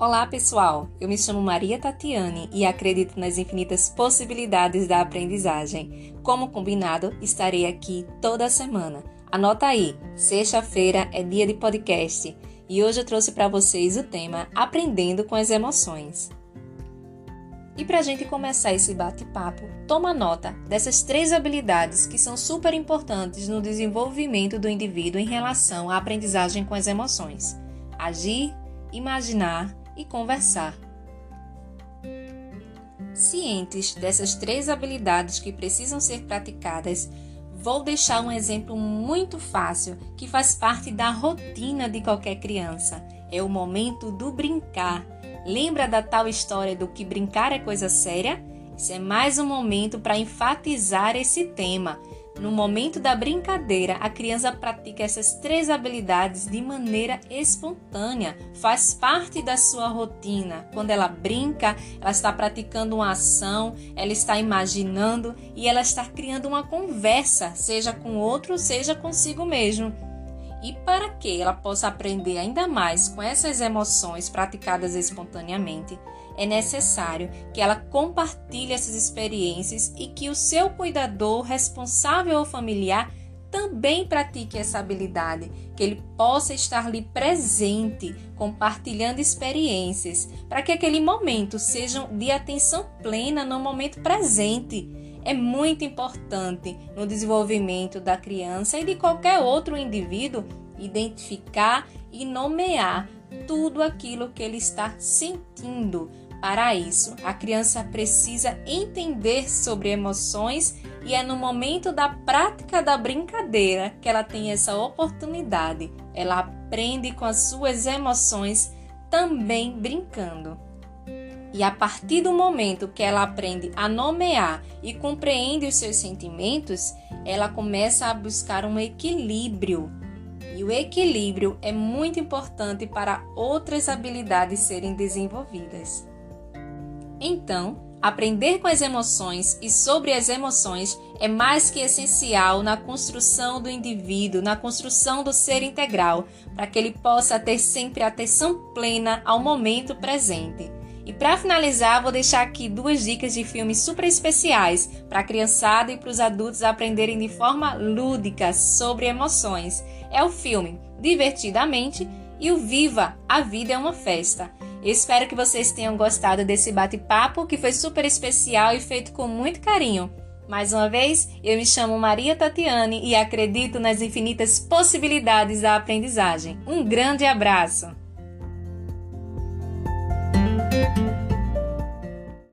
Olá, pessoal! Eu me chamo Maria Tatiane e acredito nas infinitas possibilidades da aprendizagem. Como combinado, estarei aqui toda semana. Anota aí, sexta-feira é dia de podcast e hoje eu trouxe para vocês o tema Aprendendo com as Emoções. E para a gente começar esse bate-papo, toma nota dessas três habilidades que são super importantes no desenvolvimento do indivíduo em relação à aprendizagem com as emoções: agir, imaginar e conversar. Cientes dessas três habilidades que precisam ser praticadas, vou deixar um exemplo muito fácil que faz parte da rotina de qualquer criança. É o momento do brincar. Lembra da tal história do que brincar é coisa séria? Esse é mais um momento para enfatizar esse tema. No momento da brincadeira, a criança pratica essas três habilidades de maneira espontânea, faz parte da sua rotina. Quando ela brinca, ela está praticando uma ação, ela está imaginando e ela está criando uma conversa, seja com outro, seja consigo mesmo. E para que ela possa aprender ainda mais com essas emoções praticadas espontaneamente, é necessário que ela compartilhe essas experiências e que o seu cuidador, responsável ou familiar também pratique essa habilidade, que ele possa estar ali presente, compartilhando experiências, para que aquele momento seja de atenção plena no momento presente. É muito importante no desenvolvimento da criança e de qualquer outro indivíduo identificar e nomear tudo aquilo que ele está sentindo. Para isso, a criança precisa entender sobre emoções e é no momento da prática da brincadeira que ela tem essa oportunidade. Ela aprende com as suas emoções também brincando. E a partir do momento que ela aprende a nomear e compreende os seus sentimentos, ela começa a buscar um equilíbrio e o equilíbrio é muito importante para outras habilidades serem desenvolvidas. Então, aprender com as emoções e sobre as emoções é mais que essencial na construção do indivíduo, na construção do ser integral, para que ele possa ter sempre atenção plena ao momento presente. E para finalizar, vou deixar aqui duas dicas de filmes super especiais para a criançada e para os adultos aprenderem de forma lúdica sobre emoções. É o filme Divertidamente e o Viva, a Vida é uma Festa. Espero que vocês tenham gostado desse bate-papo que foi super especial e feito com muito carinho. Mais uma vez, eu me chamo Maria Tatiane e acredito nas infinitas possibilidades da aprendizagem. Um grande abraço!